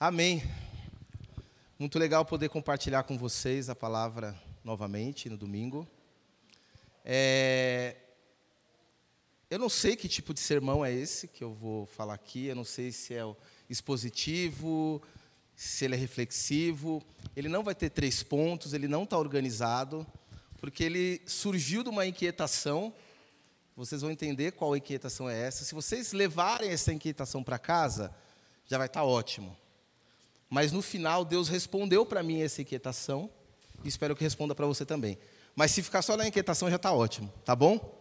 Amém. Muito legal poder compartilhar com vocês a palavra novamente no domingo. É... Eu não sei que tipo de sermão é esse que eu vou falar aqui, eu não sei se é expositivo, se ele é reflexivo. Ele não vai ter três pontos, ele não está organizado, porque ele surgiu de uma inquietação. Vocês vão entender qual inquietação é essa. Se vocês levarem essa inquietação para casa, já vai estar tá ótimo. Mas no final, Deus respondeu para mim essa inquietação, e espero que responda para você também. Mas se ficar só na inquietação, já está ótimo, tá bom?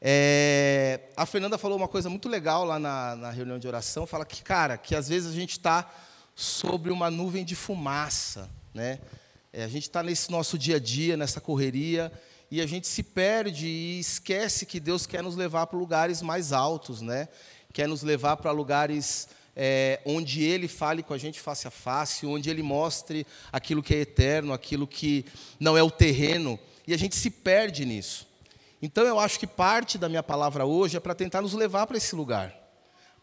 É, a Fernanda falou uma coisa muito legal lá na, na reunião de oração, fala que, cara, que às vezes a gente está sobre uma nuvem de fumaça, né? É, a gente está nesse nosso dia a dia, nessa correria, e a gente se perde e esquece que Deus quer nos levar para lugares mais altos, né? Quer nos levar para lugares é, onde Ele fale com a gente face a face, onde Ele mostre aquilo que é eterno, aquilo que não é o terreno, e a gente se perde nisso. Então eu acho que parte da minha palavra hoje é para tentar nos levar para esse lugar,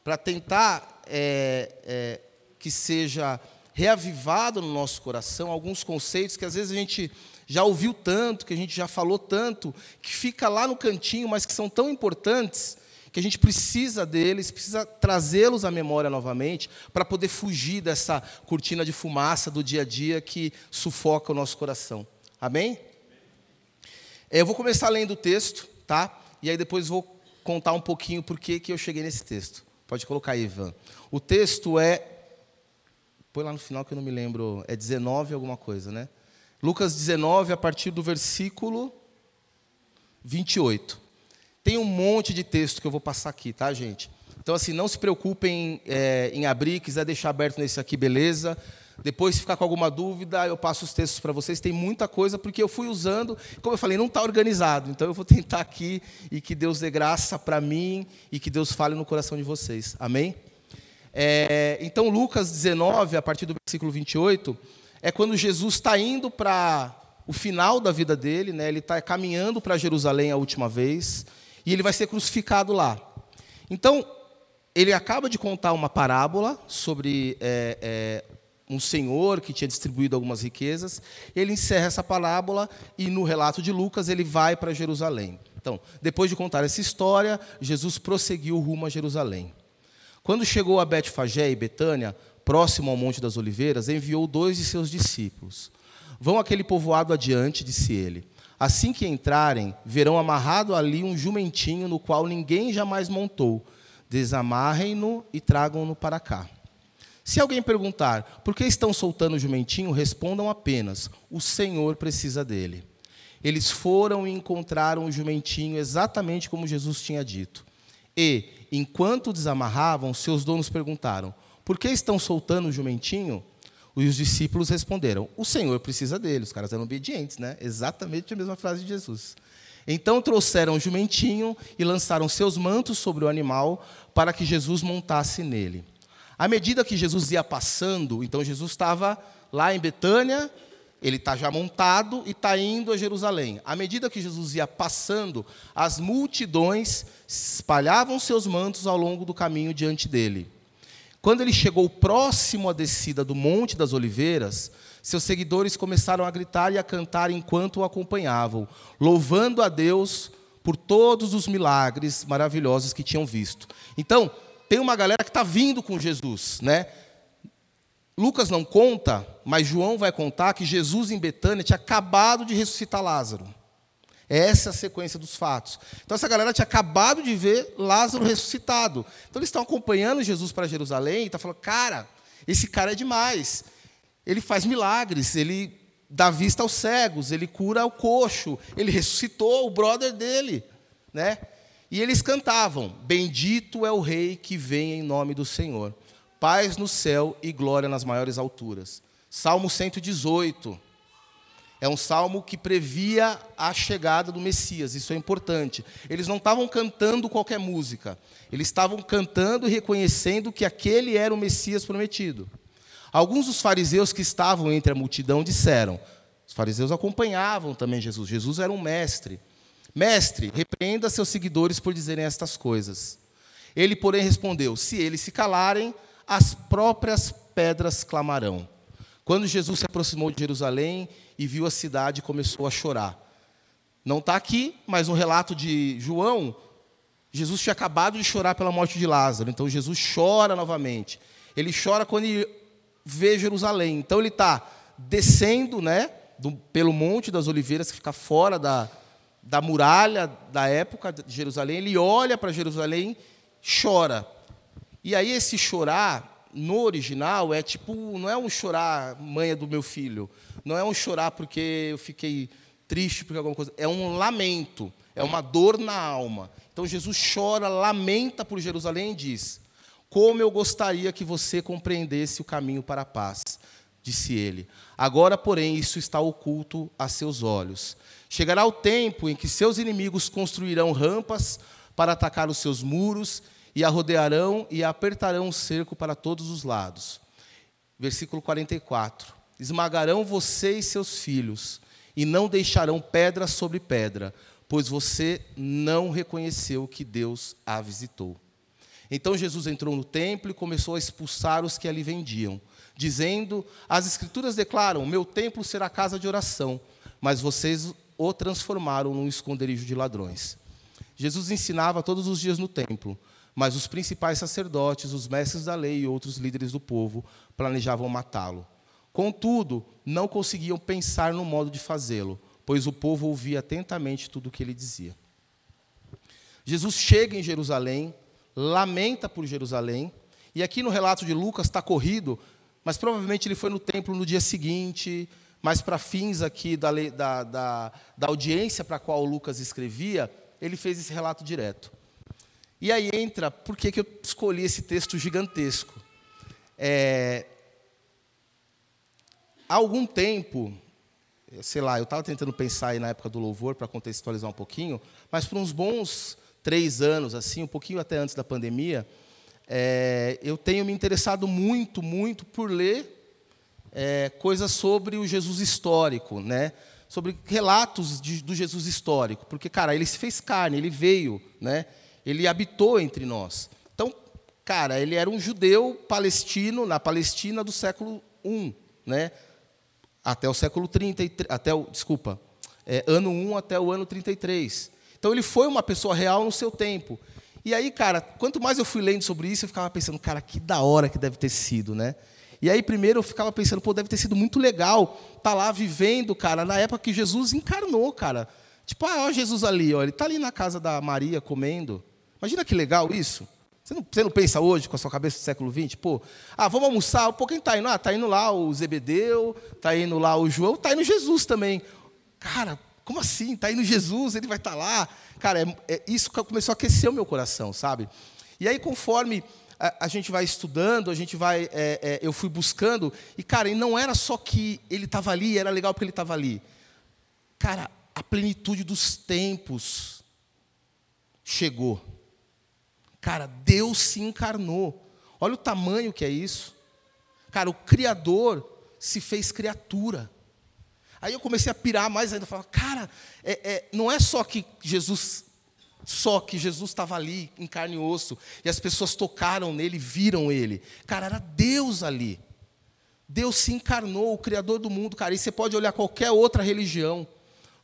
para tentar é, é, que seja reavivado no nosso coração alguns conceitos que às vezes a gente já ouviu tanto, que a gente já falou tanto, que fica lá no cantinho, mas que são tão importantes que a gente precisa deles, precisa trazê-los à memória novamente, para poder fugir dessa cortina de fumaça do dia a dia que sufoca o nosso coração. Amém? É, eu vou começar lendo o texto, tá? E aí depois vou contar um pouquinho por que eu cheguei nesse texto. Pode colocar aí, Ivan. O texto é. Põe lá no final que eu não me lembro. É 19 alguma coisa, né? Lucas 19, a partir do versículo 28. Tem um monte de texto que eu vou passar aqui, tá, gente? Então, assim, não se preocupem é, em abrir, quiser deixar aberto nesse aqui, beleza. Depois, se ficar com alguma dúvida, eu passo os textos para vocês. Tem muita coisa, porque eu fui usando, como eu falei, não está organizado. Então, eu vou tentar aqui e que Deus dê graça para mim e que Deus fale no coração de vocês. Amém? É, então, Lucas 19, a partir do versículo 28, é quando Jesus está indo para o final da vida dele, né? ele está caminhando para Jerusalém a última vez e ele vai ser crucificado lá. Então, ele acaba de contar uma parábola sobre é, é, um senhor que tinha distribuído algumas riquezas. Ele encerra essa parábola e, no relato de Lucas, ele vai para Jerusalém. Então, depois de contar essa história, Jesus prosseguiu rumo a Jerusalém. Quando chegou a Betfagé e Betânia, próximo ao Monte das Oliveiras, enviou dois de seus discípulos. Vão aquele povoado adiante, disse ele. Assim que entrarem, verão amarrado ali um jumentinho no qual ninguém jamais montou. Desamarrem-no e tragam-no para cá. Se alguém perguntar por que estão soltando o jumentinho, respondam apenas: o Senhor precisa dele. Eles foram e encontraram o jumentinho exatamente como Jesus tinha dito. E, enquanto desamarravam, seus donos perguntaram: por que estão soltando o jumentinho? Os discípulos responderam: O Senhor precisa dele. Os caras eram obedientes, né? Exatamente a mesma frase de Jesus. Então trouxeram o jumentinho e lançaram seus mantos sobre o animal para que Jesus montasse nele. À medida que Jesus ia passando, então Jesus estava lá em Betânia, ele está já montado e está indo a Jerusalém. À medida que Jesus ia passando, as multidões espalhavam seus mantos ao longo do caminho diante dele. Quando ele chegou próximo à descida do Monte das Oliveiras, seus seguidores começaram a gritar e a cantar enquanto o acompanhavam, louvando a Deus por todos os milagres maravilhosos que tinham visto. Então, tem uma galera que está vindo com Jesus, né? Lucas não conta, mas João vai contar que Jesus em Betânia tinha acabado de ressuscitar Lázaro. Essa é a sequência dos fatos. Então, essa galera tinha acabado de ver Lázaro ressuscitado. Então, eles estão acompanhando Jesus para Jerusalém e estão tá falando: cara, esse cara é demais. Ele faz milagres, ele dá vista aos cegos, ele cura o coxo, ele ressuscitou o brother dele. Né? E eles cantavam: Bendito é o Rei que vem em nome do Senhor. Paz no céu e glória nas maiores alturas. Salmo 118. É um salmo que previa a chegada do Messias, isso é importante. Eles não estavam cantando qualquer música, eles estavam cantando e reconhecendo que aquele era o Messias prometido. Alguns dos fariseus que estavam entre a multidão disseram: os fariseus acompanhavam também Jesus, Jesus era um mestre. Mestre, repreenda seus seguidores por dizerem estas coisas. Ele, porém, respondeu: Se eles se calarem, as próprias pedras clamarão. Quando Jesus se aproximou de Jerusalém e viu a cidade, começou a chorar. Não está aqui, mas no relato de João, Jesus tinha acabado de chorar pela morte de Lázaro. Então Jesus chora novamente. Ele chora quando ele vê Jerusalém. Então ele está descendo, né, do, pelo Monte das Oliveiras, que fica fora da, da muralha da época de Jerusalém. Ele olha para Jerusalém, chora. E aí esse chorar no original é tipo, não é um chorar mãe do meu filho, não é um chorar porque eu fiquei triste porque alguma coisa, é um lamento, é uma dor na alma. Então Jesus chora, lamenta por Jerusalém e diz: Como eu gostaria que você compreendesse o caminho para a paz, disse ele. Agora, porém, isso está oculto a seus olhos. Chegará o tempo em que seus inimigos construirão rampas para atacar os seus muros e a rodearão e a apertarão o cerco para todos os lados. Versículo 44. Esmagarão você e seus filhos, e não deixarão pedra sobre pedra, pois você não reconheceu que Deus a visitou. Então Jesus entrou no templo e começou a expulsar os que ali vendiam, dizendo: As Escrituras declaram: Meu templo será casa de oração, mas vocês o transformaram num esconderijo de ladrões. Jesus ensinava todos os dias no templo, mas os principais sacerdotes, os mestres da lei e outros líderes do povo planejavam matá-lo. Contudo, não conseguiam pensar no modo de fazê-lo, pois o povo ouvia atentamente tudo o que ele dizia. Jesus chega em Jerusalém, lamenta por Jerusalém, e aqui no relato de Lucas está corrido, mas provavelmente ele foi no templo no dia seguinte, mas para fins aqui da, da, da, da audiência para a qual Lucas escrevia, ele fez esse relato direto. E aí entra, por que, que eu escolhi esse texto gigantesco? É, há algum tempo, sei lá, eu estava tentando pensar aí na época do louvor para contextualizar um pouquinho, mas por uns bons três anos, assim, um pouquinho até antes da pandemia, é, eu tenho me interessado muito, muito por ler é, coisas sobre o Jesus histórico, né? sobre relatos de, do Jesus histórico, porque, cara, ele se fez carne, ele veio, né? Ele habitou entre nós. Então, cara, ele era um judeu palestino, na Palestina do século I, né? até o século 30, até o, desculpa, é, ano 1 até o ano 33. Então ele foi uma pessoa real no seu tempo. E aí, cara, quanto mais eu fui lendo sobre isso, eu ficava pensando, cara, que da hora que deve ter sido, né? E aí, primeiro, eu ficava pensando, pô, deve ter sido muito legal estar tá lá vivendo, cara, na época que Jesus encarnou, cara. Tipo, ah, Jesus ali, ó, ele está ali na casa da Maria comendo. Imagina que legal isso. Você não, você não, pensa hoje, com a sua cabeça do século XX, pô, ah, vamos almoçar, um pouquinho está indo? Ah, está indo lá o Zebedeu, está indo lá o João, está indo Jesus também. Cara, como assim? Está indo Jesus, ele vai estar tá lá. Cara, é, é, isso começou a aquecer o meu coração, sabe? E aí, conforme a, a gente vai estudando, a gente vai, é, é eu fui buscando, e cara, e não era só que ele estava ali, era legal porque ele estava ali. Cara, a plenitude dos tempos chegou. Cara, Deus se encarnou. Olha o tamanho que é isso. Cara, o Criador se fez criatura. Aí eu comecei a pirar mais ainda, falar, cara, é, é, não é só que Jesus, só que Jesus estava ali em carne e osso e as pessoas tocaram nele, viram ele. Cara, era Deus ali. Deus se encarnou, o Criador do mundo, cara. E você pode olhar qualquer outra religião,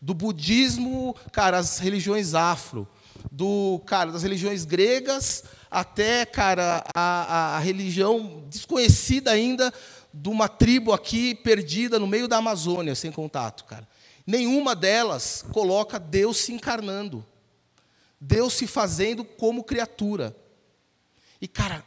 do budismo, cara, as religiões afro, do cara das religiões gregas até cara a, a, religião desconhecida ainda de uma tribo aqui perdida no meio da Amazônia sem contato cara. Nenhuma delas coloca Deus se encarnando Deus se fazendo como criatura. E cara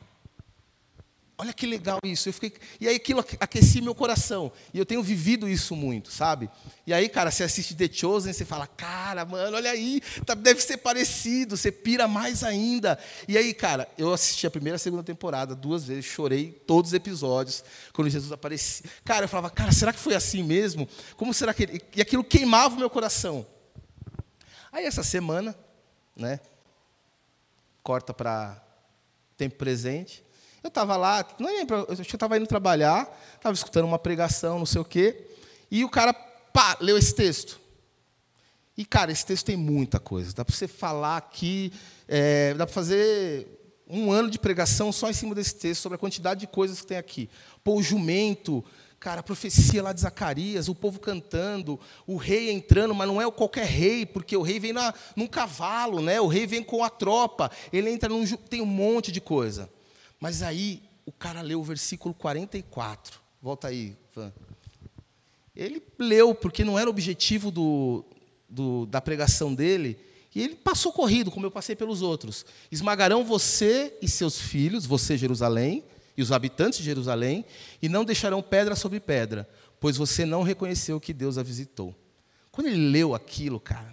Olha que legal isso. Eu fiquei... E aí aquilo aquecia meu coração. E eu tenho vivido isso muito, sabe? E aí, cara, você assiste The Chosen, você fala, cara, mano, olha aí, tá, deve ser parecido, você pira mais ainda. E aí, cara, eu assisti a primeira e a segunda temporada duas vezes, chorei todos os episódios, quando Jesus aparecia. Cara, eu falava, cara, será que foi assim mesmo? Como será que. E aquilo queimava o meu coração. Aí essa semana, né? Corta para tempo presente. Eu estava lá, não é pra, eu estava indo trabalhar, estava escutando uma pregação, não sei o quê, e o cara, pá, leu esse texto. E, cara, esse texto tem muita coisa. Dá para você falar aqui, é, dá para fazer um ano de pregação só em cima desse texto, sobre a quantidade de coisas que tem aqui. Pô, o jumento, cara, a profecia lá de Zacarias, o povo cantando, o rei entrando, mas não é qualquer rei, porque o rei vem na, num cavalo, né? o rei vem com a tropa, ele entra num. tem um monte de coisa. Mas aí o cara leu o versículo 44. Volta aí, Van. Ele leu, porque não era objetivo do, do, da pregação dele, e ele passou corrido, como eu passei pelos outros. Esmagarão você e seus filhos, você, Jerusalém, e os habitantes de Jerusalém, e não deixarão pedra sobre pedra, pois você não reconheceu que Deus a visitou. Quando ele leu aquilo, cara,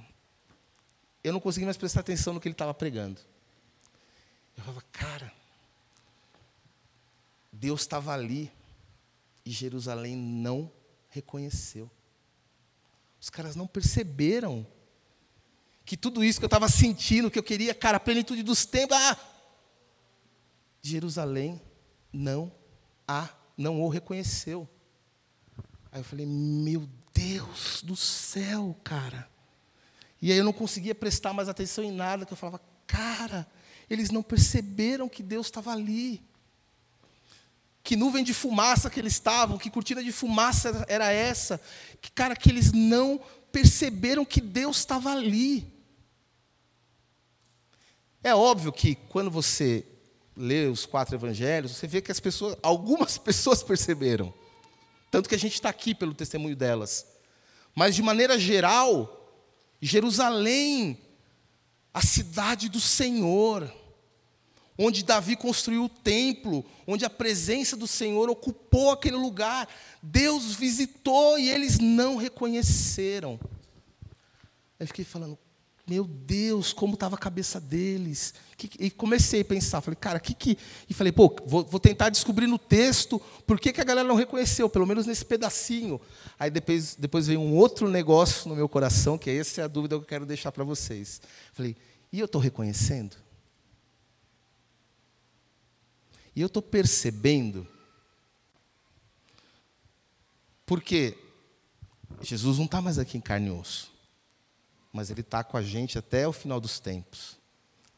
eu não consegui mais prestar atenção no que ele estava pregando. Eu falava, cara, Deus estava ali e Jerusalém não reconheceu. Os caras não perceberam que tudo isso que eu estava sentindo, que eu queria, cara, a plenitude dos tempos, ah, Jerusalém não a, não o reconheceu. Aí eu falei, meu Deus do céu, cara. E aí eu não conseguia prestar mais atenção em nada, que eu falava, cara, eles não perceberam que Deus estava ali. Que nuvem de fumaça que eles estavam, que cortina de fumaça era essa. Que, cara, que eles não perceberam que Deus estava ali. É óbvio que quando você lê os quatro evangelhos, você vê que as pessoas, algumas pessoas perceberam. Tanto que a gente está aqui pelo testemunho delas. Mas de maneira geral, Jerusalém, a cidade do Senhor, onde Davi construiu o templo, onde a presença do Senhor ocupou aquele lugar, Deus visitou e eles não reconheceram. Aí fiquei falando, meu Deus, como estava a cabeça deles. E comecei a pensar, falei, cara, que que. E falei, pô, vou, vou, tentar descobrir no texto por que, que a galera não reconheceu, pelo menos nesse pedacinho. Aí depois, depois veio um outro negócio no meu coração, que essa é a dúvida que eu quero deixar para vocês. Falei, e eu estou reconhecendo? E eu estou percebendo. Porque Jesus não está mais aqui em carne e osso mas Ele está com a gente até o final dos tempos.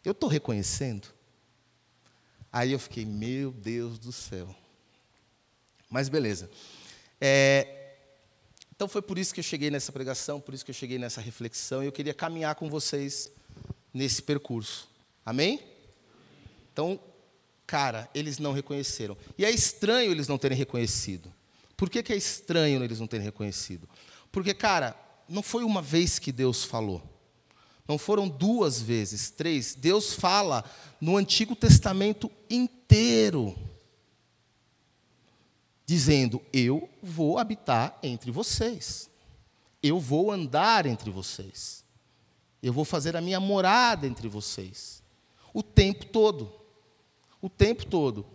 Eu estou reconhecendo. Aí eu fiquei, meu Deus do céu. Mas beleza. É, então foi por isso que eu cheguei nessa pregação, por isso que eu cheguei nessa reflexão, e eu queria caminhar com vocês nesse percurso. Amém? Então, cara, eles não reconheceram. E é estranho eles não terem reconhecido. Por que, que é estranho eles não terem reconhecido? Porque, cara, não foi uma vez que Deus falou. Não foram duas vezes, três. Deus fala no Antigo Testamento inteiro, dizendo: Eu vou habitar entre vocês, eu vou andar entre vocês, eu vou fazer a minha morada entre vocês, o tempo todo. O tempo todo.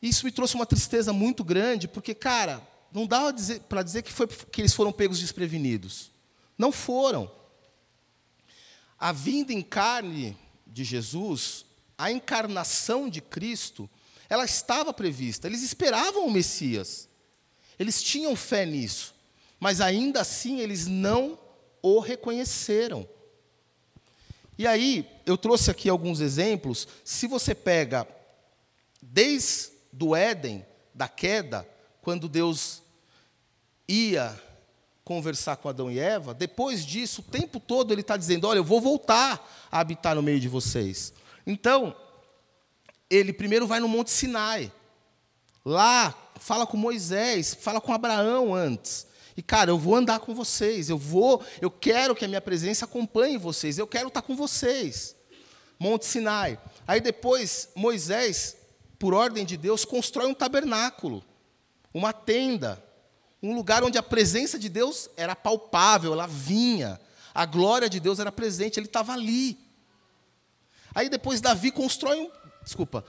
Isso me trouxe uma tristeza muito grande, porque, cara, não dá para dizer, dizer que, foi, que eles foram pegos desprevenidos. Não foram. A vinda em carne de Jesus, a encarnação de Cristo, ela estava prevista. Eles esperavam o Messias. Eles tinham fé nisso. Mas ainda assim eles não o reconheceram. E aí, eu trouxe aqui alguns exemplos. Se você pega desde o Éden, da queda, quando Deus ia conversar com Adão e Eva, depois disso, o tempo todo ele está dizendo: Olha, eu vou voltar a habitar no meio de vocês. Então, ele primeiro vai no Monte Sinai. Lá, fala com Moisés, fala com Abraão antes. E, cara, eu vou andar com vocês, eu vou, eu quero que a minha presença acompanhe vocês, eu quero estar com vocês. Monte Sinai. Aí depois, Moisés, por ordem de Deus, constrói um tabernáculo, uma tenda um lugar onde a presença de Deus era palpável, ela vinha. A glória de Deus era presente, ele estava ali. Aí depois Davi constrói um. Desculpa.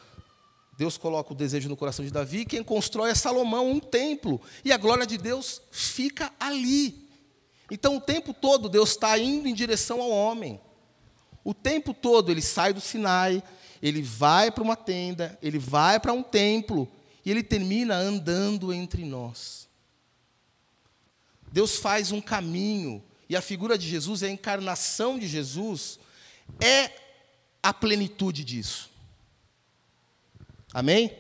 Deus coloca o desejo no coração de Davi, quem constrói é Salomão, um templo. E a glória de Deus fica ali. Então o tempo todo Deus está indo em direção ao homem. O tempo todo ele sai do Sinai, ele vai para uma tenda, ele vai para um templo, e ele termina andando entre nós. Deus faz um caminho, e a figura de Jesus, a encarnação de Jesus, é a plenitude disso. Amém?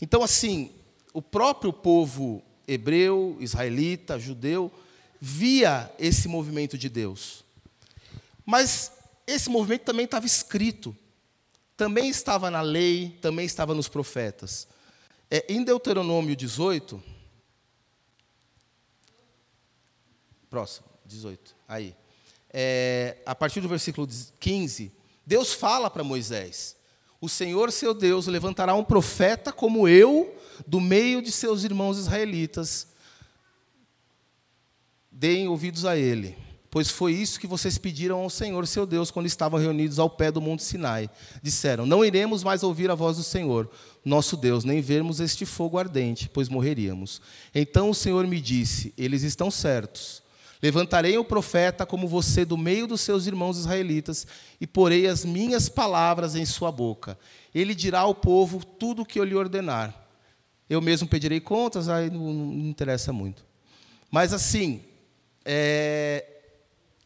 Então, assim, o próprio povo hebreu, israelita, judeu, via esse movimento de Deus. Mas esse movimento também estava escrito, também estava na lei, também estava nos profetas. É, em Deuteronômio 18, próximo, 18, aí. É, a partir do versículo 15, Deus fala para Moisés: O Senhor seu Deus levantará um profeta como eu, do meio de seus irmãos israelitas. Deem ouvidos a ele pois foi isso que vocês pediram ao Senhor, seu Deus, quando estavam reunidos ao pé do monte Sinai. Disseram: Não iremos mais ouvir a voz do Senhor, nosso Deus, nem vermos este fogo ardente, pois morreríamos. Então o Senhor me disse: Eles estão certos. Levantarei o profeta como você do meio dos seus irmãos israelitas e porei as minhas palavras em sua boca. Ele dirá ao povo tudo o que eu lhe ordenar. Eu mesmo pedirei contas, aí não, não interessa muito. Mas assim, é,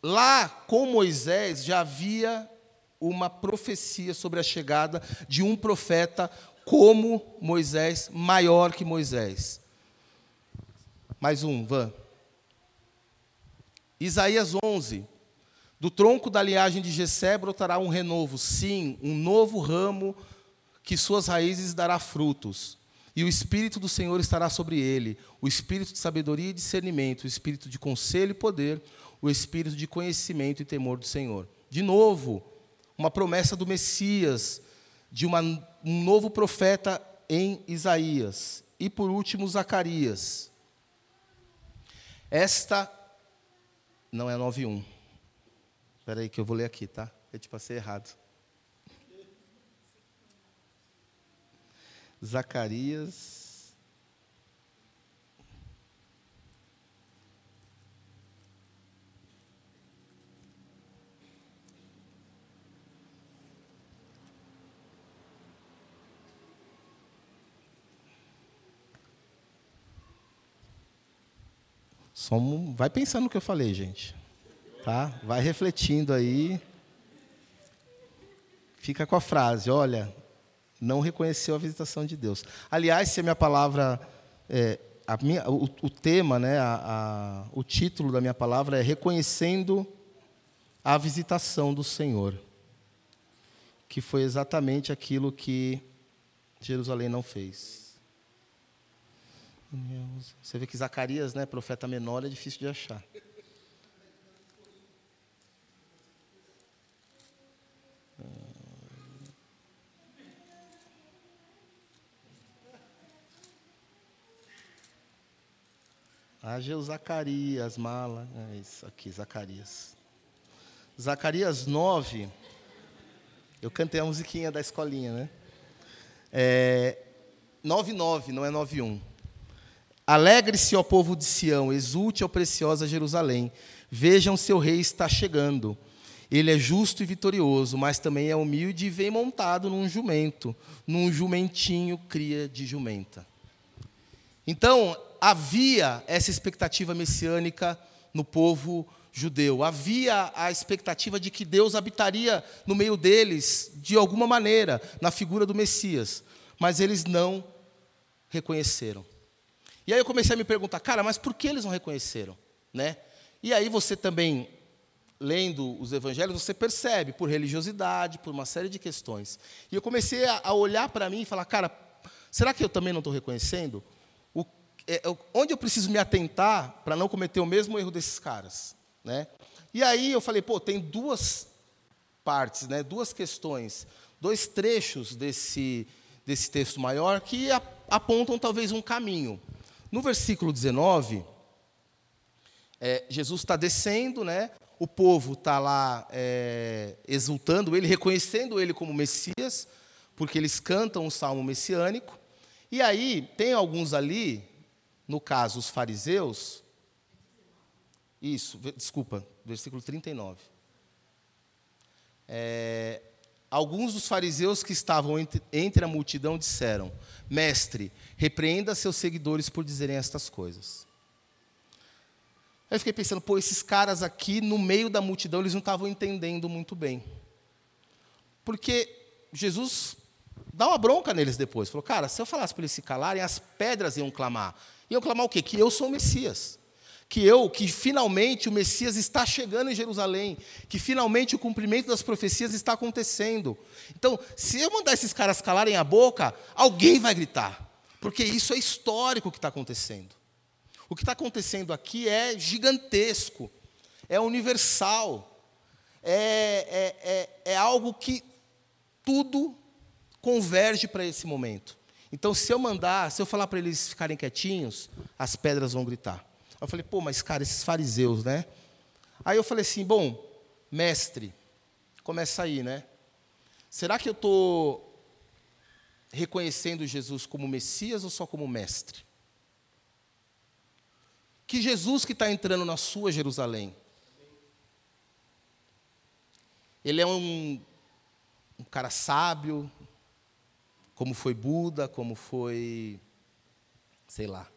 Lá com Moisés já havia uma profecia sobre a chegada de um profeta como Moisés, maior que Moisés. Mais um, Van. Isaías 11. Do tronco da linhagem de Jessé brotará um renovo, sim, um novo ramo que suas raízes dará frutos. E o espírito do Senhor estará sobre ele, o espírito de sabedoria e discernimento, o espírito de conselho e poder, o espírito de conhecimento e temor do Senhor. De novo, uma promessa do Messias, de uma, um novo profeta em Isaías. E por último, Zacarias. Esta não é 9.1. Espera aí que eu vou ler aqui, tá? Eu te passei errado. Zacarias Somos, vai pensando no que eu falei, gente. Tá? Vai refletindo aí. Fica com a frase, olha, não reconheceu a visitação de Deus. Aliás, se a minha palavra, é, a minha, o, o, tema, né, a, a, o título da minha palavra é reconhecendo a visitação do Senhor, que foi exatamente aquilo que Jerusalém não fez. Você vê que Zacarias, né, profeta menor, é difícil de achar. Ageu Zacarias, mala. É isso aqui, Zacarias. Zacarias 9. Eu cantei a musiquinha da escolinha, né? É, 9, 9, não é 9, 1. Alegre-se, ó povo de Sião, exulte, ó preciosa Jerusalém. Vejam, seu rei está chegando. Ele é justo e vitorioso, mas também é humilde e vem montado num jumento, num jumentinho cria de jumenta. Então, havia essa expectativa messiânica no povo judeu. Havia a expectativa de que Deus habitaria no meio deles de alguma maneira, na figura do Messias, mas eles não reconheceram. E aí eu comecei a me perguntar, cara, mas por que eles não reconheceram? Né? E aí você também, lendo os evangelhos, você percebe, por religiosidade, por uma série de questões. E eu comecei a, olhar para mim e falar, cara, será que eu também não estou reconhecendo? O, é, onde eu preciso me atentar para não cometer o mesmo erro desses caras? Né? E aí eu falei, pô, tem duas partes, né, duas questões, dois trechos desse, desse texto maior que apontam talvez um caminho. No versículo 19, é, Jesus está descendo, né? o povo está lá é, exultando ele, reconhecendo ele como Messias, porque eles cantam o salmo messiânico. E aí, tem alguns ali, no caso, os fariseus. Isso, desculpa, versículo 39. É, alguns dos fariseus que estavam entre, a multidão disseram: Mestre, repreenda seus seguidores por dizerem estas coisas. Aí eu fiquei pensando, pô, esses caras aqui, no meio da multidão, eles não estavam entendendo muito bem. Porque Jesus dá uma bronca neles depois. Falou, cara, se eu falasse para eles se calarem, as pedras iam clamar. Iam clamar o quê? Que eu sou o Messias. Que eu, que finalmente o Messias está chegando em Jerusalém. Que finalmente o cumprimento das profecias está acontecendo. Então, se eu mandar esses caras calarem a boca, alguém vai gritar. Porque isso é histórico o que está acontecendo. O que está acontecendo aqui é gigantesco, é universal, é, é, é, é algo que tudo converge para esse momento. Então, se eu mandar, se eu falar para eles ficarem quietinhos, as pedras vão gritar. Eu falei, pô, mas cara, esses fariseus, né? Aí eu falei assim, bom, mestre, começa aí, né? Será que eu estou reconhecendo Jesus como Messias ou só como mestre? Que Jesus que está entrando na sua Jerusalém, ele é um, um cara sábio, como foi Buda, como foi, sei lá,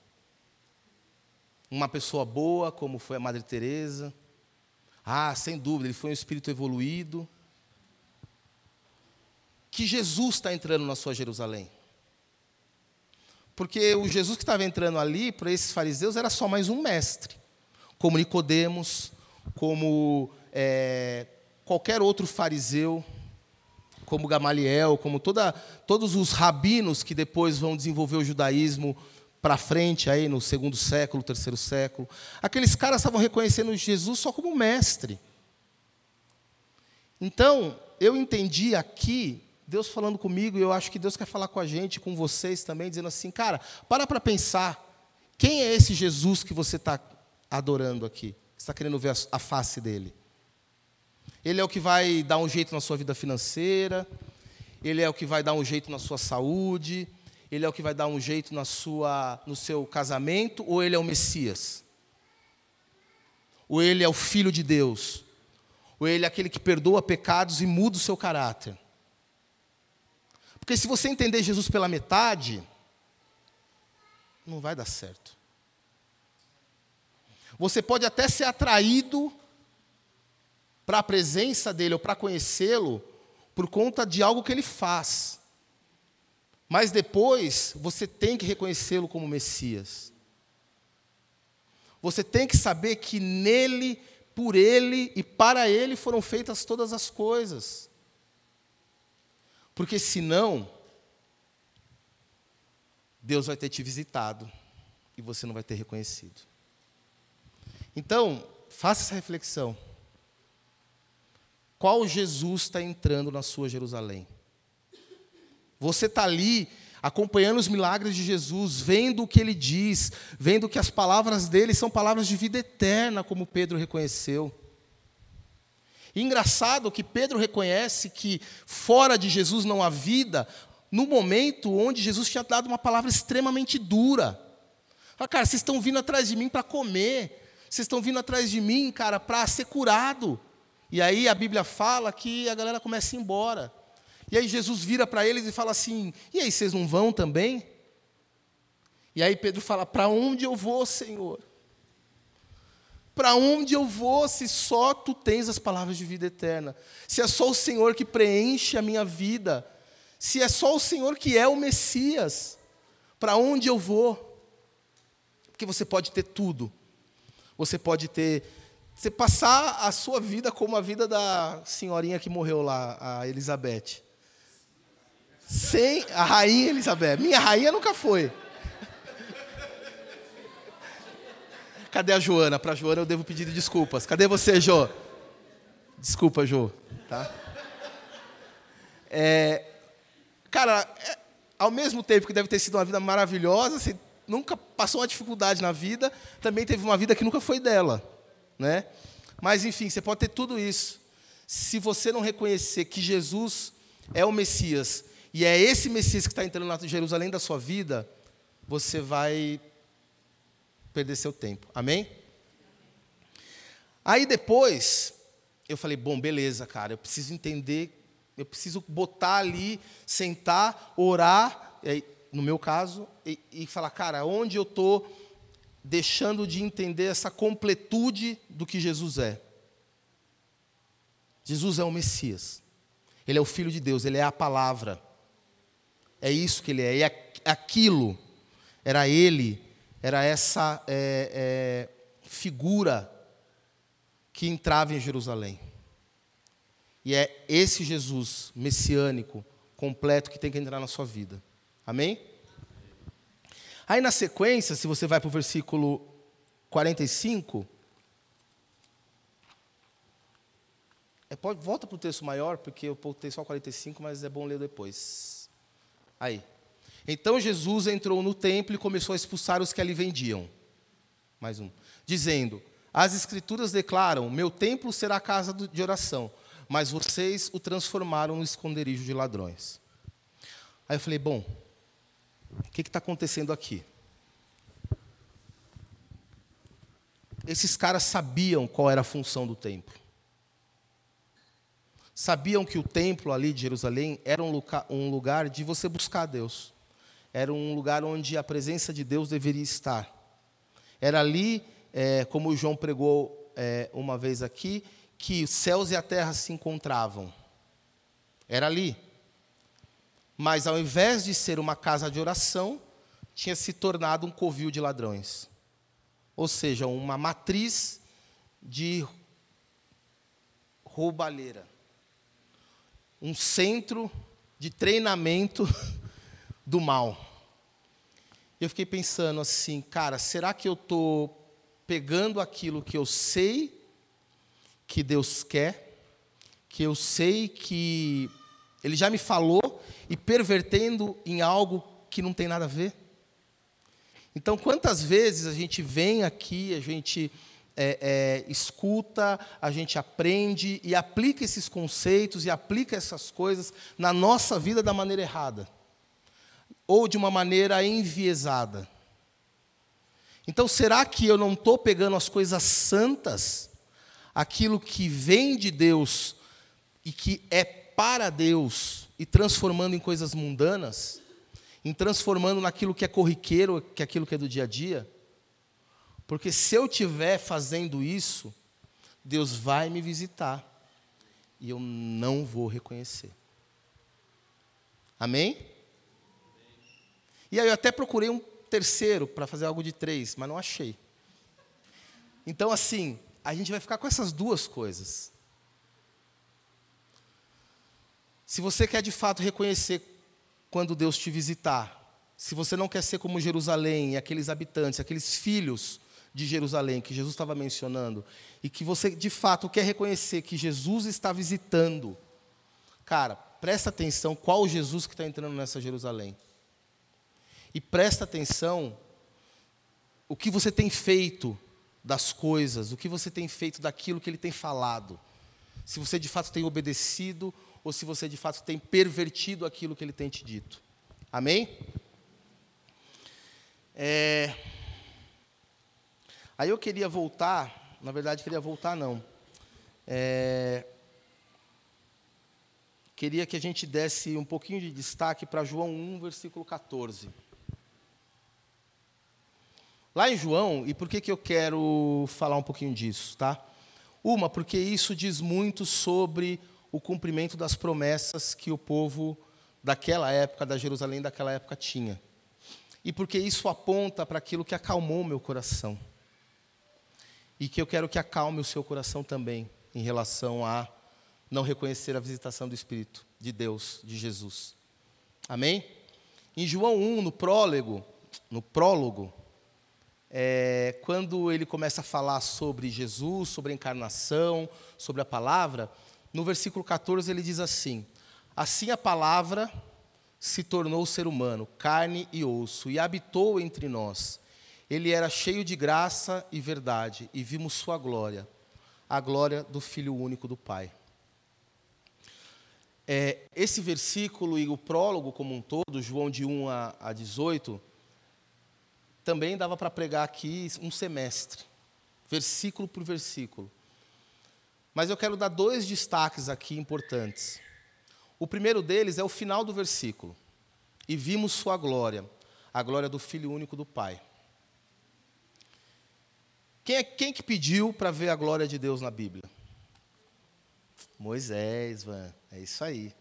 uma pessoa boa, como foi a Madre Teresa. Ah, sem dúvida, ele foi um espírito evoluído. Que Jesus está entrando na sua Jerusalém. Porque o Jesus que estava entrando ali, para esses fariseus, era só mais um mestre. Como Nicodemos, como é, qualquer outro fariseu como Gamaliel, como toda, todos os rabinos que depois vão desenvolver o judaísmo para frente, aí no segundo século, terceiro século. Aqueles caras estavam reconhecendo Jesus só como mestre. Então, eu entendi aqui, Deus falando comigo, e eu acho que Deus quer falar com a gente, com vocês também, dizendo assim, cara, para para pensar, quem é esse Jesus que você está adorando aqui? Você está querendo ver a, face dele? Ele é o que vai dar um jeito na sua vida financeira, ele é o que vai dar um jeito na sua saúde, ele é o que vai dar um jeito na sua, no seu casamento, ou ele é o Messias? Ou ele é o Filho de Deus? Ou ele é aquele que perdoa pecados e muda o seu caráter? Porque se você entender Jesus pela metade, não vai dar certo. Você pode até ser atraído para a presença dele ou para conhecê-lo por conta de algo que ele faz. Mas depois você tem que reconhecê-lo como Messias. Você tem que saber que nele, por ele e para ele foram feitas todas as coisas. Porque senão, Deus vai ter te visitado e você não vai ter reconhecido. Então, faça essa reflexão. Qual Jesus está entrando na sua Jerusalém? Você está ali acompanhando os milagres de Jesus, vendo o que ele diz, vendo que as palavras dele são palavras de vida eterna, como Pedro reconheceu. E engraçado que Pedro reconhece que fora de Jesus não há vida, no momento onde Jesus tinha dado uma palavra extremamente dura. Ah, cara, vocês estão vindo atrás de mim para comer, vocês estão vindo atrás de mim, cara, para ser curado. E aí a Bíblia fala que a galera começa a ir embora. E aí Jesus vira para eles e fala assim: E aí, vocês não vão também? E aí Pedro fala: Para onde eu vou, Senhor? Para onde eu vou se só tu tens as palavras de vida eterna? Se é só o Senhor que preenche a minha vida? Se é só o Senhor que é o Messias? Para onde eu vou? Porque você pode ter tudo. Você pode ter você passar a sua vida como a vida da senhorinha que morreu lá, a Elizabeth. Sem a rainha Elizabeth. Minha rainha nunca foi. Cadê a Joana? Para Joana eu devo pedir desculpas. Cadê você, Jô? Desculpa, Jô. Tá? É, cara, é, ao mesmo tempo que deve ter sido uma vida maravilhosa, você nunca passou uma dificuldade na vida, também teve uma vida que nunca foi dela né? Mas enfim, você pode ter tudo isso. Se você não reconhecer que Jesus é o Messias e é esse Messias que está entrando na Jerusalém da sua vida, você vai perder seu tempo. Amém? Aí depois, eu falei, bom, beleza, cara, eu preciso entender, eu preciso botar ali, sentar, orar, no meu caso, e, e falar, cara, onde eu estou deixando de entender essa completude do que Jesus é. Jesus é o Messias. Ele é o Filho de Deus, ele é a palavra. É isso que ele é. E aquilo era ele, era essa é, é, figura que entrava em Jerusalém. E é esse Jesus messiânico, completo, que tem que entrar na sua vida. Amém? Aí na sequência, se você vai para o versículo 45. É, pode, volta para o texto maior, porque eu botei só 45, mas é bom ler depois. Aí. Então Jesus entrou no templo e começou a expulsar os que ali vendiam. Mais um. Dizendo: As Escrituras declaram: Meu templo será casa de oração, mas vocês o transformaram no esconderijo de ladrões. Aí eu falei: Bom, o que está acontecendo aqui? Esses caras sabiam qual era a função do templo. Sabiam que o templo ali de Jerusalém era um lugar, um lugar de você buscar Deus. Era um lugar onde a presença de Deus deveria estar. Era ali, é, como o João pregou é, uma vez aqui, que os céus e a terra se encontravam. Era ali. Mas ao invés de ser uma casa de oração, tinha se tornado um covil de ladrões. Ou seja, uma matriz de roubalheira. Um centro de treinamento do mal. Eu fiquei pensando assim, cara, será que eu estou pegando aquilo que eu sei que Deus quer, que eu sei que Ele já me falou, e pervertendo em algo que não tem nada a ver? Então, quantas vezes a gente vem aqui, a gente é, é, escuta, a gente aprende e aplica esses conceitos e aplica essas coisas na nossa vida da maneira errada ou de uma maneira enviesada. Então, será que eu não estou pegando as coisas santas, aquilo que vem de Deus e que é para Deus, e transformando em coisas mundanas? em transformando naquilo que é corriqueiro, que é aquilo que é do dia a dia. Porque se eu estiver fazendo isso, Deus vai me visitar e eu não vou reconhecer. Amém? E aí eu até procurei um terceiro para fazer algo de três, mas não achei. Então, assim, a gente vai ficar com essas duas coisas. Se você quer de fato reconhecer quando Deus te visitar. Se você não quer ser como Jerusalém, aqueles habitantes, aqueles filhos de Jerusalém que Jesus estava mencionando, e que você de fato quer reconhecer que Jesus está visitando, cara, presta atenção qual Jesus que está entrando nessa Jerusalém. E presta atenção o que você tem feito das coisas, o que você tem feito daquilo que ele tem falado. Se você de fato tem obedecido ou se você de fato tem pervertido aquilo que ele tem te dito. Amém? É... Aí eu queria voltar, na verdade queria voltar não. É... Queria que a gente desse um pouquinho de destaque para João 1, versículo 14. Lá em João, e por que, que eu quero falar um pouquinho disso, tá? Uma, porque isso diz muito sobre o cumprimento das promessas que o povo daquela época, da Jerusalém daquela época tinha. E porque isso aponta para aquilo que acalmou meu coração. E que eu quero que acalme o seu coração também, em relação a não reconhecer a visitação do Espírito de Deus, de Jesus. Amém? Em João 1, no prólogo, no prólogo, é, quando ele começa a falar sobre Jesus, sobre a encarnação, sobre a palavra, no versículo 14 ele diz assim: Assim a palavra se tornou ser humano, carne e osso, e habitou entre nós. Ele era cheio de graça e verdade, e vimos sua glória, a glória do Filho único do Pai. É, esse versículo e o prólogo como um todo, João de 1 a, a 18, também dava para pregar aqui um semestre, versículo por versículo. Mas eu quero dar dois destaques aqui importantes. O primeiro deles é o final do versículo. E vimos sua glória, a glória do Filho único do Pai. Quem é quem que pediu para ver a glória de Deus na Bíblia? Moisés, Van. É isso aí.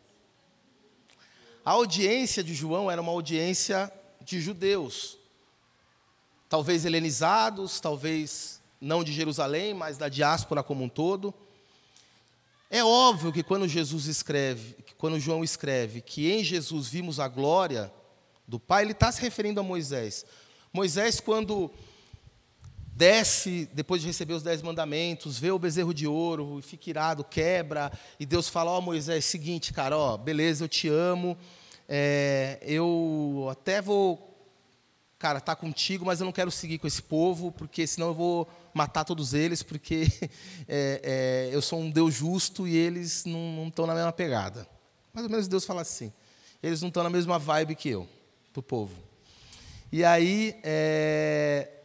a audiência de João era uma audiência de judeus, talvez helenizados, talvez não de Jerusalém, mas da diáspora como um todo. É óbvio que quando Jesus escreve, quando João escreve que em Jesus vimos a glória do Pai, ele está se referindo a Moisés. Moisés, quando desce, depois de receber os dez mandamentos, vê o bezerro de ouro, fica irado, quebra, e Deus fala, ó oh, Moisés, seguinte, cara, ó, beleza, eu te amo, é, eu até vou, cara, tá contigo, mas eu não quero seguir com esse povo, porque senão eu vou matar todos eles, porque é, é, eu sou um Deus justo e eles não estão na mesma pegada. Mais ou menos Deus fala assim. Eles não estão na mesma vibe que eu, do povo. E aí, é,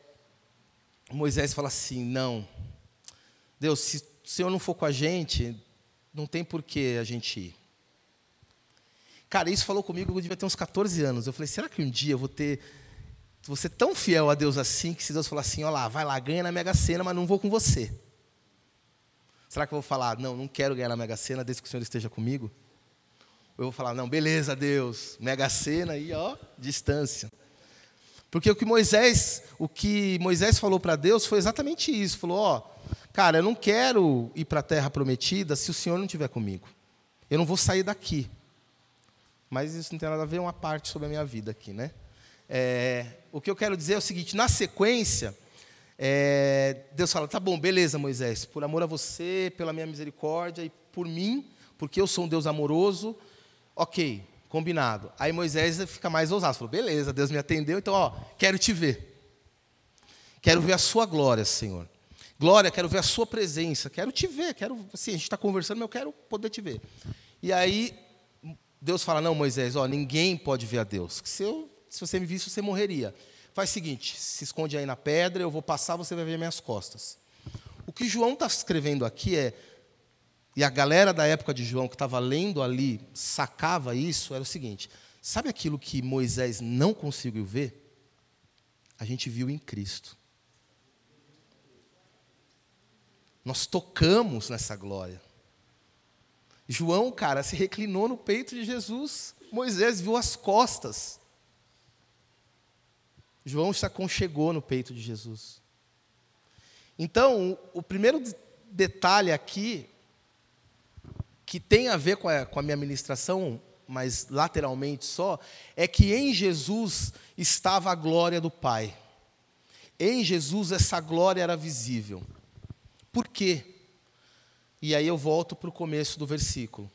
Moisés fala assim: não, Deus, se o Senhor não for com a gente, não tem por que a gente ir. Cara, isso falou comigo, eu devia ter uns 14 anos. Eu falei, será que um dia eu vou ter Vou ser tão fiel a Deus assim que se Deus falar assim, ó lá, vai lá, ganha na Mega Sena, mas não vou com você. Será que eu vou falar, não, não quero ganhar na Mega Sena desde que o Senhor esteja comigo? Ou eu vou falar, não, beleza, Deus, Mega Sena e ó, distância. Porque o que Moisés, o que Moisés falou para Deus foi exatamente isso. Falou, ó, cara, eu não quero ir para a terra prometida se o Senhor não estiver comigo. Eu não vou sair daqui. Mas isso não tem nada a ver uma parte sobre a minha vida aqui, né? É, o que eu quero dizer é o seguinte: na sequência, é, Deus fala, tá bom, beleza, Moisés, por amor a você, pela minha misericórdia e por mim, porque eu sou um Deus amoroso, ok, combinado. Aí Moisés fica mais ousado, falou, beleza, Deus me atendeu, então, ó, quero te ver. Quero ver a sua glória, Senhor. Glória, quero ver a sua presença, quero te ver, quero, assim, a gente está conversando, mas eu quero poder te ver. E aí, Deus fala, não, Moisés, ó, ninguém pode ver a Deus. Se eu se você me visse, você morreria. Faz o seguinte: se esconde aí na pedra, eu vou passar, você vai ver minhas costas. O que João está escrevendo aqui é, e a galera da época de João que estava lendo ali sacava isso, era o seguinte: sabe aquilo que Moisés não conseguiu ver? A gente viu em Cristo. Nós tocamos nessa glória. João, cara, se reclinou no peito de Jesus. Moisés viu as costas. João se aconchegou no peito de Jesus. Então, o primeiro detalhe aqui, que tem a ver com a, com a minha ministração, mas lateralmente só, é que em Jesus estava a glória do Pai. Em Jesus essa glória era visível. Por quê? E aí eu volto para o começo do versículo.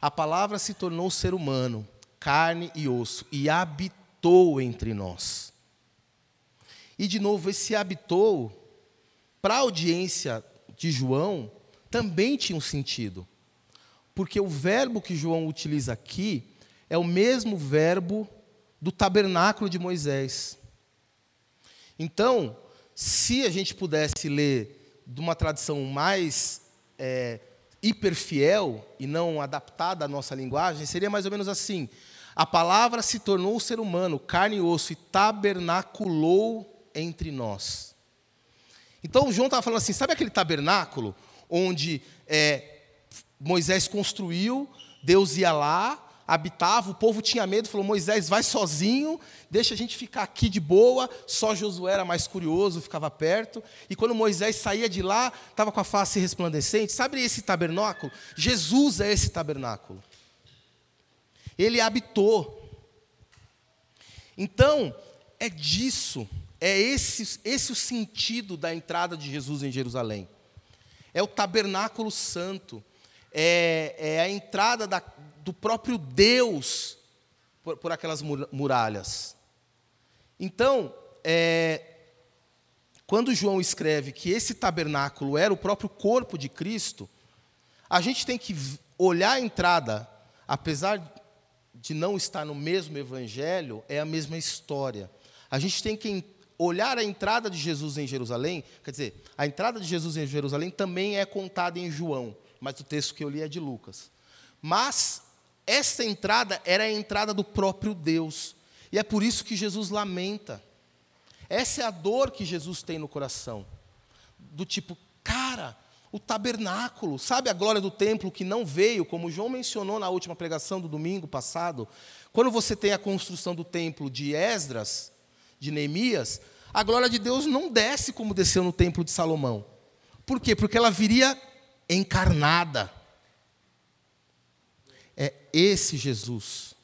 A palavra se tornou ser humano, carne e osso, e habitou entre nós. E, de novo, esse habitou, para a audiência de João, também tinha um sentido. Porque o verbo que João utiliza aqui é o mesmo verbo do tabernáculo de Moisés. Então, se a gente pudesse ler de uma tradição mais é, hiperfiel e não adaptada à nossa linguagem, seria mais ou menos assim: a palavra se tornou ser humano, carne e osso, e tabernaculou entre nós. Então João estava falando assim: sabe aquele tabernáculo onde é, Moisés construiu, Deus ia lá, habitava, o povo tinha medo, falou: Moisés, vai sozinho, deixa a gente ficar aqui de boa. Só Josué era mais curioso, ficava perto. E quando Moisés saía de lá, estava com a face resplandecente. Sabe esse tabernáculo? Jesus é esse tabernáculo. Ele habitou. Então, é disso é esse, esse o sentido da entrada de Jesus em Jerusalém. É o tabernáculo santo. É, é a entrada da, do próprio Deus por, por aquelas muralhas. Então, é, quando João escreve que esse tabernáculo era o próprio corpo de Cristo, a gente tem que olhar a entrada, apesar de não estar no mesmo evangelho, é a mesma história. A gente tem que olhar a entrada de Jesus em Jerusalém, quer dizer, a entrada de Jesus em Jerusalém também é contada em João, mas o texto que eu li é de Lucas. Mas essa entrada era a entrada do próprio Deus. E é por isso que Jesus lamenta. Essa é a dor que Jesus tem no coração. Do tipo, cara, o tabernáculo. Sabe a glória do templo que não veio, como João mencionou na última pregação do domingo passado? Quando você tem a construção do templo de Esdras, de Neemias, a glória de Deus não desce como desceu no templo de Salomão. Por quê? Porque ela viria encarnada. É esse Jesus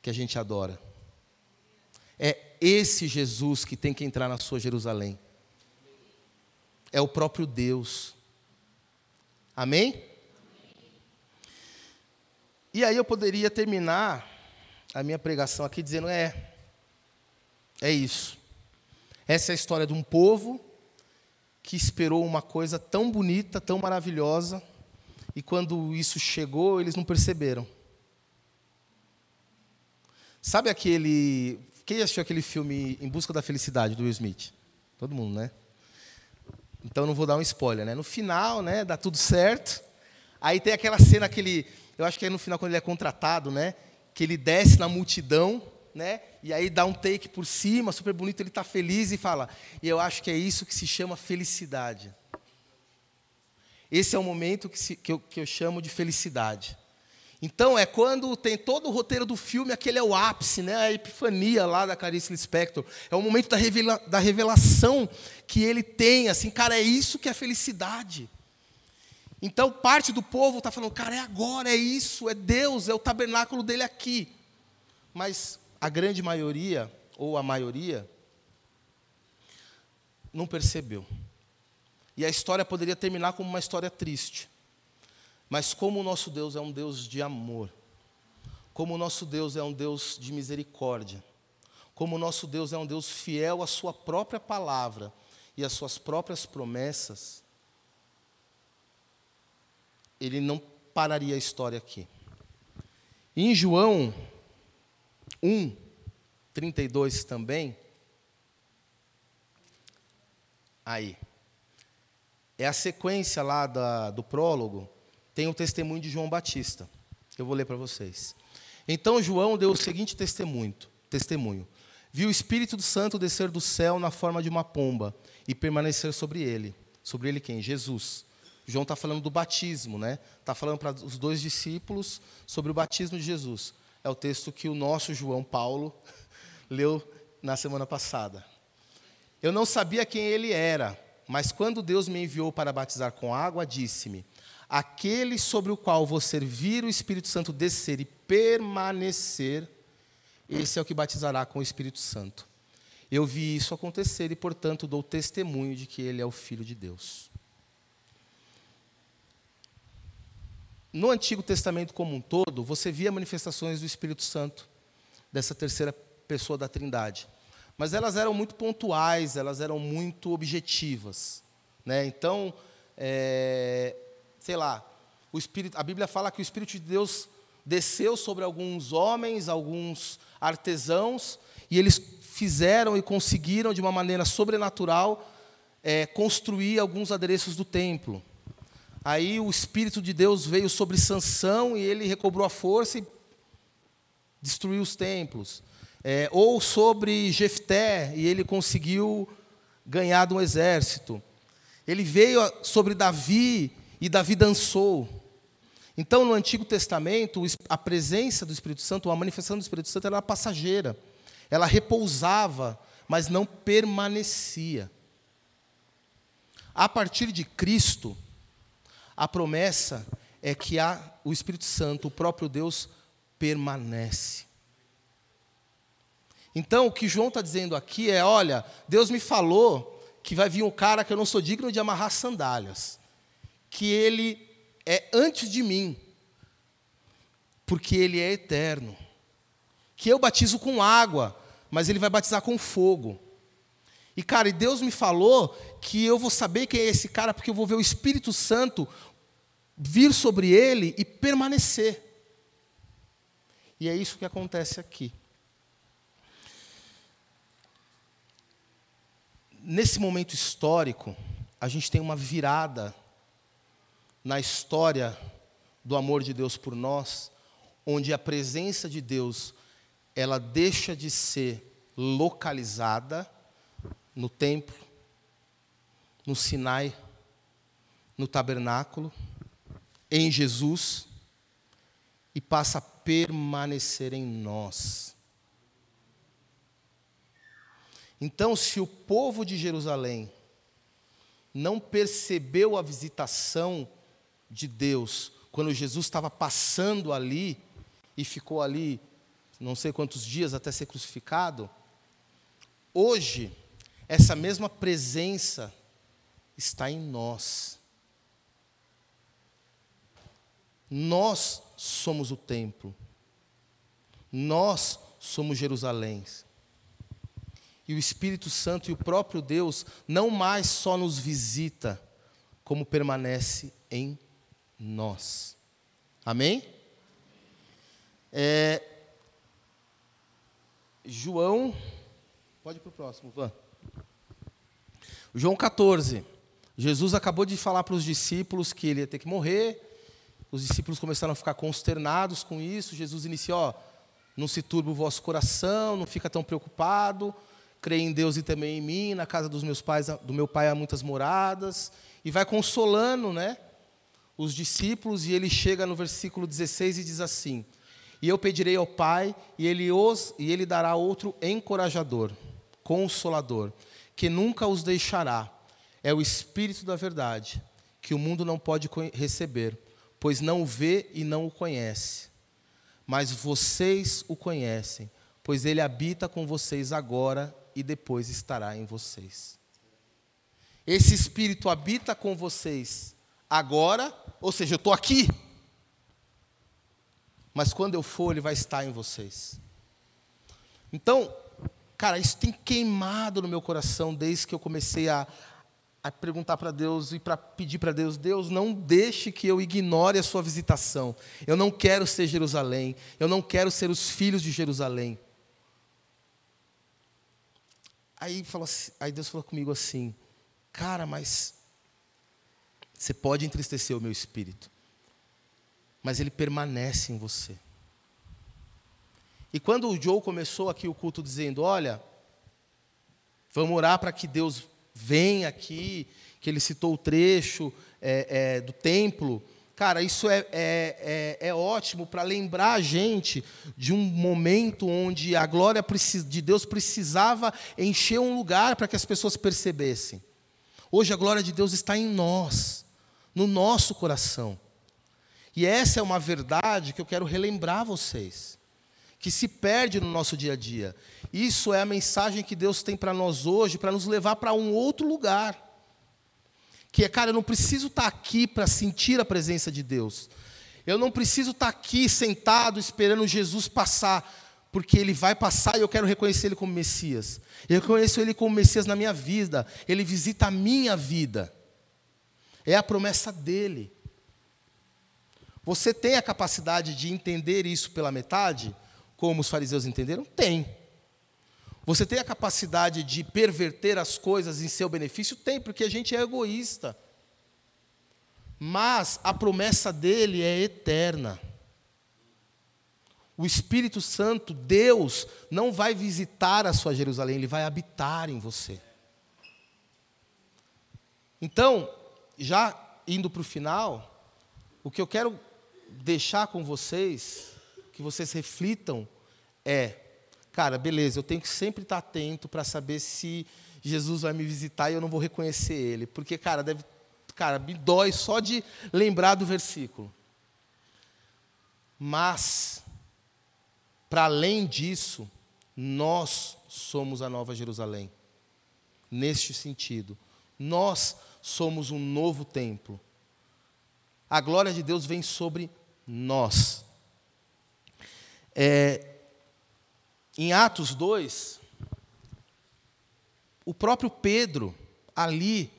que a gente adora. É esse Jesus que tem que entrar na sua Jerusalém. É o próprio Deus. Amém? E aí eu poderia terminar a minha pregação aqui dizendo: é, é isso. Essa é a história de um povo que esperou uma coisa tão bonita, tão maravilhosa, e quando isso chegou, eles não perceberam. Sabe aquele. Quem assistiu aquele filme Em Busca da Felicidade, do Will Smith? Todo mundo, né? Então não vou dar um spoiler, né? No final, né, dá tudo certo. Aí tem aquela cena aquele, eu acho que é no final quando ele é contratado, né, que ele desce na multidão, né? E aí dá um take por cima, super bonito, ele está feliz e fala: "E eu acho que é isso que se chama felicidade". Esse é o momento que, se, que, eu, que eu chamo de felicidade. Então, é quando tem todo o roteiro do filme, aquele é o ápice, né? a epifania lá da Clarice Lispector. É o momento da, revela, da revelação que ele tem, assim, cara, é isso que é felicidade. Então, parte do povo está falando, cara, é agora, é isso, é Deus, é o tabernáculo dele aqui. Mas a grande maioria, ou a maioria, não percebeu. E a história poderia terminar como uma história triste. Mas como o nosso Deus é um Deus de amor, como o nosso Deus é um Deus de misericórdia, como o nosso Deus é um Deus fiel à sua própria palavra e às suas próprias promessas, ele não pararia a história aqui. Em João 1, 32 também, aí, é a sequência lá da, do prólogo, tem o testemunho de João Batista. Eu vou ler para vocês. Então João deu o seguinte testemunho: testemunho. Viu o Espírito Santo descer do céu na forma de uma pomba e permanecer sobre ele. Sobre ele quem? Jesus. João está falando do batismo, né? Está falando para os dois discípulos sobre o batismo de Jesus. É o texto que o nosso João Paulo leu na semana passada. Eu não sabia quem ele era, mas quando Deus me enviou para batizar com água, disse-me: Aquele sobre o qual você vir o Espírito Santo descer e permanecer, esse é o que batizará com o Espírito Santo. Eu vi isso acontecer e, portanto, dou testemunho de que ele é o Filho de Deus. No Antigo Testamento como um todo, você via manifestações do Espírito Santo, dessa terceira pessoa da Trindade. Mas elas eram muito pontuais, elas eram muito objetivas. Né? Então, é, sei lá, o Espírito, a Bíblia fala que o Espírito de Deus desceu sobre alguns homens, alguns artesãos, e eles fizeram e conseguiram, de uma maneira sobrenatural, é, construir alguns adereços do templo. Aí o Espírito de Deus veio sobre Sansão e ele recobrou a força e destruiu os templos. É, ou sobre Jefté e ele conseguiu ganhar de um exército. Ele veio sobre Davi e Davi dançou. Então, no Antigo Testamento, a presença do Espírito Santo, a manifestação do Espírito Santo era passageira. Ela repousava, mas não permanecia. A partir de Cristo, a promessa é que a, o Espírito Santo, o próprio Deus, permanece. Então, o que João está dizendo aqui é: olha, Deus me falou que vai vir um cara que eu não sou digno de amarrar sandálias que ele é antes de mim, porque ele é eterno. Que eu batizo com água, mas ele vai batizar com fogo. E cara, Deus me falou que eu vou saber quem é esse cara porque eu vou ver o Espírito Santo vir sobre ele e permanecer. E é isso que acontece aqui. Nesse momento histórico, a gente tem uma virada na história do amor de Deus por nós, onde a presença de Deus ela deixa de ser localizada no templo, no Sinai, no tabernáculo, em Jesus, e passa a permanecer em nós. Então, se o povo de Jerusalém não percebeu a visitação de Deus quando Jesus estava passando ali e ficou ali não sei quantos dias até ser crucificado, hoje essa mesma presença está em nós. Nós somos o templo. Nós somos Jerusalém. E o Espírito Santo e o próprio Deus não mais só nos visita, como permanece em nós. Amém? É, João, pode ir para o próximo, Van. João 14. Jesus acabou de falar para os discípulos que ele ia ter que morrer. Os discípulos começaram a ficar consternados com isso. Jesus iniciou, ó, não se turbe o vosso coração, não fica tão preocupado. Creia em Deus e também em mim. Na casa dos meus pais, do meu pai há muitas moradas. E vai consolando, né? Os discípulos e ele chega no versículo 16 e diz assim: E eu pedirei ao Pai e ele os e ele dará outro encorajador, consolador, que nunca os deixará. É o Espírito da verdade, que o mundo não pode receber, pois não o vê e não o conhece. Mas vocês o conhecem, pois ele habita com vocês agora e depois estará em vocês. Esse Espírito habita com vocês agora, ou seja, eu estou aqui, mas quando eu for, ele vai estar em vocês. Então, cara, isso tem queimado no meu coração desde que eu comecei a, a perguntar para Deus e para pedir para Deus: Deus, não deixe que eu ignore a sua visitação. Eu não quero ser Jerusalém. Eu não quero ser os filhos de Jerusalém. Aí, falou assim, aí Deus falou comigo assim: Cara, mas você pode entristecer o meu espírito, mas ele permanece em você. E quando o Joe começou aqui o culto dizendo: Olha, vamos orar para que Deus venha aqui, que ele citou o trecho é, é, do templo. Cara, isso é, é, é, é ótimo para lembrar a gente de um momento onde a glória de Deus precisava encher um lugar para que as pessoas percebessem. Hoje a glória de Deus está em nós, no nosso coração. E essa é uma verdade que eu quero relembrar vocês, que se perde no nosso dia a dia. Isso é a mensagem que Deus tem para nós hoje, para nos levar para um outro lugar. Que é, cara, eu não preciso estar tá aqui para sentir a presença de Deus. Eu não preciso estar tá aqui sentado esperando Jesus passar, porque ele vai passar e eu quero reconhecer ele como Messias. Eu reconheço ele como Messias na minha vida. Ele visita a minha vida. É a promessa dele. Você tem a capacidade de entender isso pela metade, como os fariseus entenderam? Tem. Você tem a capacidade de perverter as coisas em seu benefício? Tem, porque a gente é egoísta. Mas a promessa dele é eterna. O Espírito Santo, Deus, não vai visitar a sua Jerusalém, ele vai habitar em você. Então, já indo para o final, o que eu quero deixar com vocês, que vocês reflitam, é Cara, beleza, eu tenho que sempre estar atento para saber se Jesus vai me visitar e eu não vou reconhecer ele. Porque, cara, deve, cara, me dói só de lembrar do versículo. Mas, para além disso, nós somos a nova Jerusalém. Neste sentido, nós somos um novo templo. A glória de Deus vem sobre nós. É, em Atos 2, o próprio Pedro, ali,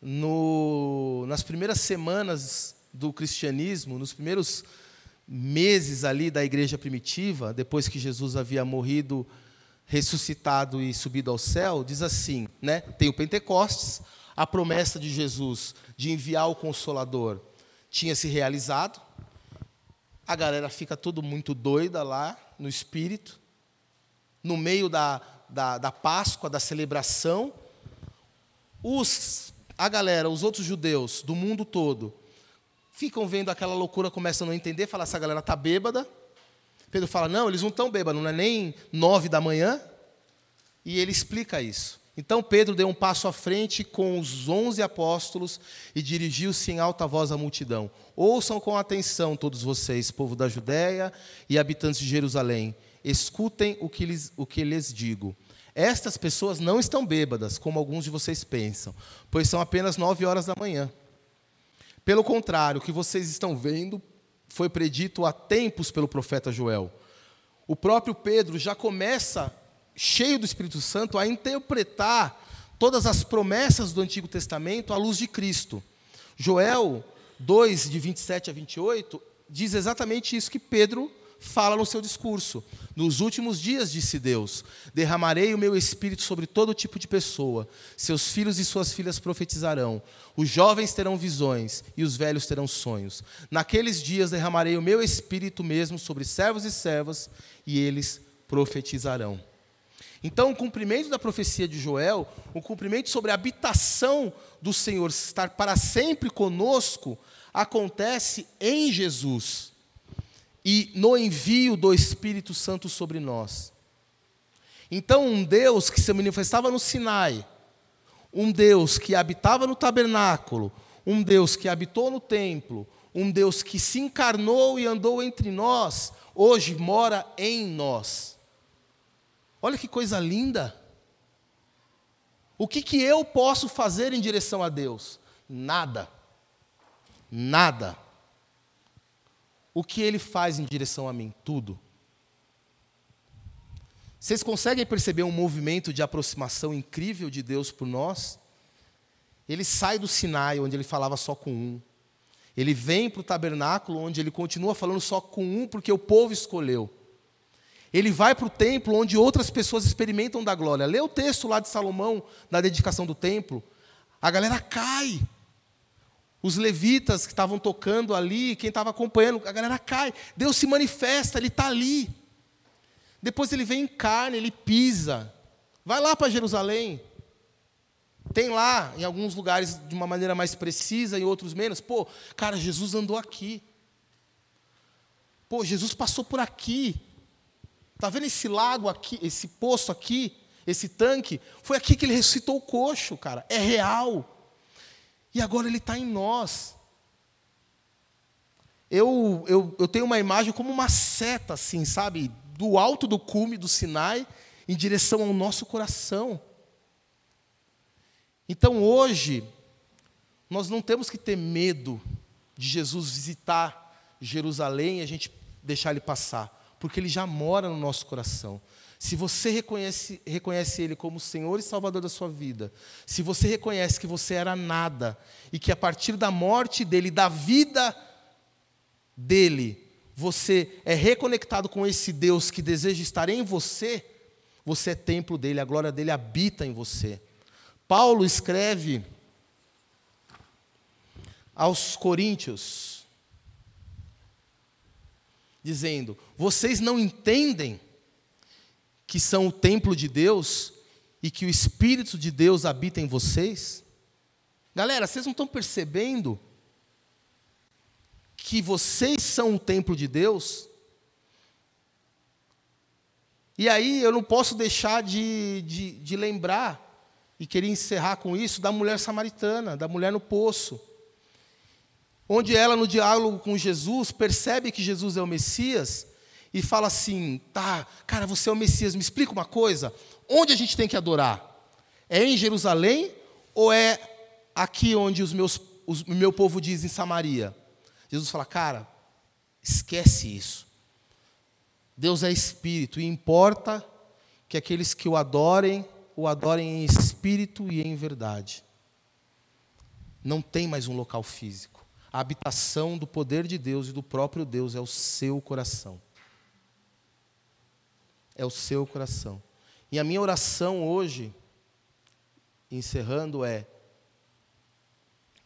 no, nas primeiras semanas do cristianismo, nos primeiros meses ali da igreja primitiva, depois que Jesus havia morrido, ressuscitado e subido ao céu, diz assim, né? Tem o Pentecostes, a promessa de Jesus de enviar o consolador tinha se realizado. A galera fica todo muito doida lá no espírito no meio da, da, da Páscoa, da celebração, os a galera, os outros judeus do mundo todo, ficam vendo aquela loucura, começam a não entender, fala essa galera tá bêbada. Pedro fala, não, eles não estão bêbados, não é nem nove da manhã. E ele explica isso. Então Pedro deu um passo à frente com os onze apóstolos e dirigiu-se em alta voz à multidão. Ouçam com atenção, todos vocês, povo da Judéia e habitantes de Jerusalém. Escutem o que, lhes, o que lhes digo. Estas pessoas não estão bêbadas, como alguns de vocês pensam, pois são apenas nove horas da manhã. Pelo contrário, o que vocês estão vendo foi predito há tempos pelo profeta Joel. O próprio Pedro já começa cheio do Espírito Santo, a interpretar todas as promessas do Antigo Testamento à luz de Cristo. Joel 2, de 27 a 28, diz exatamente isso que Pedro fala no seu discurso. Nos últimos dias, disse Deus, derramarei o meu espírito sobre todo tipo de pessoa. Seus filhos e suas filhas profetizarão. Os jovens terão visões e os velhos terão sonhos. Naqueles dias derramarei o meu espírito mesmo sobre servos e servas e eles profetizarão. Então, o cumprimento da profecia de Joel, o cumprimento sobre a habitação do Senhor estar para sempre conosco, acontece em Jesus e no envio do Espírito Santo sobre nós. Então, um Deus que se manifestava no Sinai, um Deus que habitava no tabernáculo, um Deus que habitou no templo, um Deus que se encarnou e andou entre nós, hoje mora em nós. Olha que coisa linda. O que, que eu posso fazer em direção a Deus? Nada. Nada. O que ele faz em direção a mim? Tudo. Vocês conseguem perceber um movimento de aproximação incrível de Deus por nós? Ele sai do Sinai, onde ele falava só com um. Ele vem para o tabernáculo, onde ele continua falando só com um, porque o povo escolheu. Ele vai para o templo onde outras pessoas experimentam da glória. Lê o texto lá de Salomão, da dedicação do templo. A galera cai. Os levitas que estavam tocando ali, quem estava acompanhando, a galera cai. Deus se manifesta, Ele está ali. Depois ele vem em carne, ele pisa. Vai lá para Jerusalém. Tem lá, em alguns lugares, de uma maneira mais precisa, em outros menos. Pô, cara, Jesus andou aqui. Pô, Jesus passou por aqui. Está vendo esse lago aqui, esse poço aqui, esse tanque? Foi aqui que ele ressuscitou o coxo, cara. É real. E agora ele está em nós. Eu, eu, eu tenho uma imagem como uma seta, assim, sabe? Do alto do cume do Sinai, em direção ao nosso coração. Então hoje, nós não temos que ter medo de Jesus visitar Jerusalém e a gente deixar ele passar porque Ele já mora no nosso coração. Se você reconhece, reconhece Ele como Senhor e Salvador da sua vida, se você reconhece que você era nada e que a partir da morte dele, da vida dele, você é reconectado com esse Deus que deseja estar em você, você é templo dele, a glória dele habita em você. Paulo escreve aos Coríntios, dizendo: Vocês não entendem que são o templo de Deus e que o Espírito de Deus habita em vocês? Galera, vocês não estão percebendo que vocês são o templo de Deus? E aí eu não posso deixar de, de, de lembrar, e queria encerrar com isso, da mulher samaritana, da mulher no poço onde ela, no diálogo com Jesus, percebe que Jesus é o Messias e fala assim: tá, cara, você é o Messias, me explica uma coisa, onde a gente tem que adorar? É em Jerusalém ou é aqui onde os meus, os, o meu povo diz em Samaria? Jesus fala, cara, esquece isso. Deus é espírito e importa que aqueles que o adorem, o adorem em espírito e em verdade. Não tem mais um local físico. A habitação do poder de Deus e do próprio Deus é o seu coração. É o seu coração. E a minha oração hoje, encerrando, é: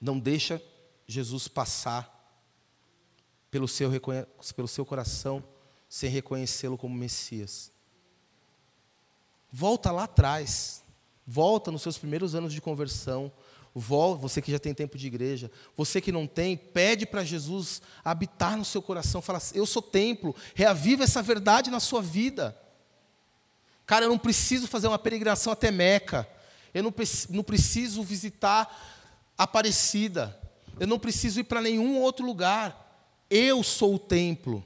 não deixa Jesus passar pelo seu, pelo seu coração sem reconhecê-lo como Messias. Volta lá atrás, volta nos seus primeiros anos de conversão, Vó, você que já tem tempo de igreja, você que não tem, pede para Jesus habitar no seu coração. Fala, eu sou templo, reaviva essa verdade na sua vida. Cara, eu não preciso fazer uma peregrinação até Meca. Eu não, não preciso visitar Aparecida. Eu não preciso ir para nenhum outro lugar. Eu sou o templo.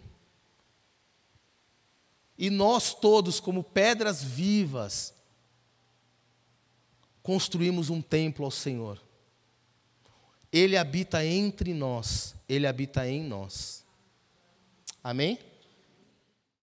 E nós todos, como pedras vivas, construímos um templo ao Senhor. Ele habita entre nós, ele habita em nós. Amém?